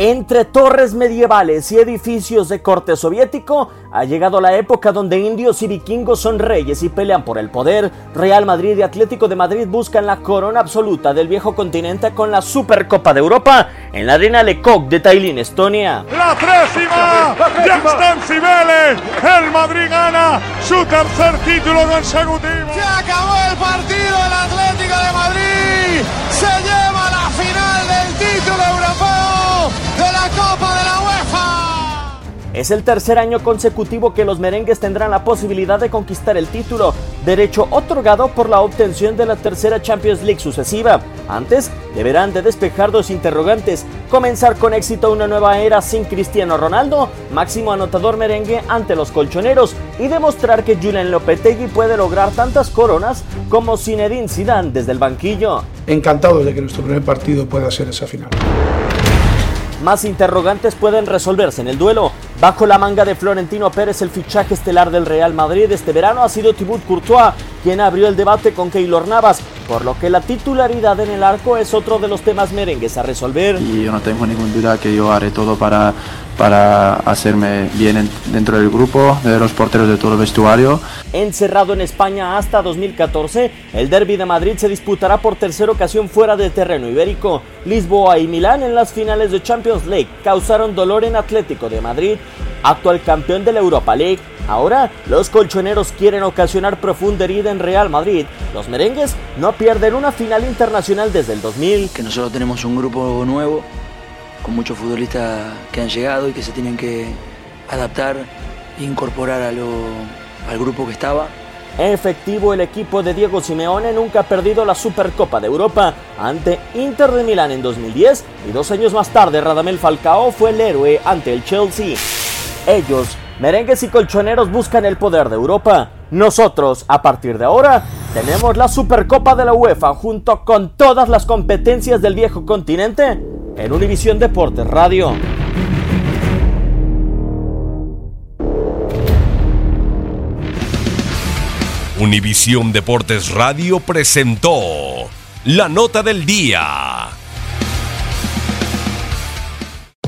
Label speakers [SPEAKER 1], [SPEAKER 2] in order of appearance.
[SPEAKER 1] Entre torres medievales y edificios de corte soviético, ha llegado la época donde indios y vikingos son reyes y pelean por el poder. Real Madrid y Atlético de Madrid buscan la corona absoluta del viejo continente con la Supercopa de Europa en la arena Lecoq de Tallinn, Estonia.
[SPEAKER 2] La próxima, Jackson Cibeles, el Madrid gana su tercer título consecutivo.
[SPEAKER 3] Se acabó el partido, el Atlético de Madrid
[SPEAKER 1] Es el tercer año consecutivo que los merengues tendrán la posibilidad de conquistar el título, derecho otorgado por la obtención de la tercera Champions League sucesiva. Antes, deberán de despejar dos interrogantes, comenzar con éxito una nueva era sin Cristiano Ronaldo, máximo anotador merengue ante los colchoneros, y demostrar que Julian Lopetegui puede lograr tantas coronas como Zinedine Zidane desde el banquillo.
[SPEAKER 4] Encantado de que nuestro primer partido pueda ser esa final.
[SPEAKER 1] Más interrogantes pueden resolverse en el duelo. Bajo la manga de Florentino Pérez, el fichaje estelar del Real Madrid este verano ha sido Thibaut Courtois, quien abrió el debate con Keylor Navas, por lo que la titularidad en el arco es otro de los temas merengues a resolver.
[SPEAKER 5] Y yo no tengo ninguna duda que yo haré todo para, para hacerme bien dentro del grupo, de los porteros de todo el vestuario.
[SPEAKER 1] Encerrado en España hasta 2014, el derby de Madrid se disputará por tercera ocasión fuera de terreno ibérico. Lisboa y Milán en las finales de Champions League causaron dolor en Atlético de Madrid, actual campeón de la Europa League. Ahora, los colchoneros quieren ocasionar profunda herida en Real Madrid. Los merengues no pierden una final internacional desde el 2000.
[SPEAKER 6] Que nosotros tenemos un grupo nuevo, con muchos futbolistas que han llegado y que se tienen que adaptar e incorporar a lo, al grupo que estaba.
[SPEAKER 1] Efectivo, el equipo de Diego Simeone nunca ha perdido la Supercopa de Europa ante Inter de Milán en 2010 y dos años más tarde Radamel Falcao fue el héroe ante el Chelsea. Ellos, merengues y colchoneros, buscan el poder de Europa. Nosotros, a partir de ahora, tenemos la Supercopa de la UEFA junto con todas las competencias del viejo continente en Univisión Deportes Radio.
[SPEAKER 7] Univisión Deportes Radio presentó la nota del día.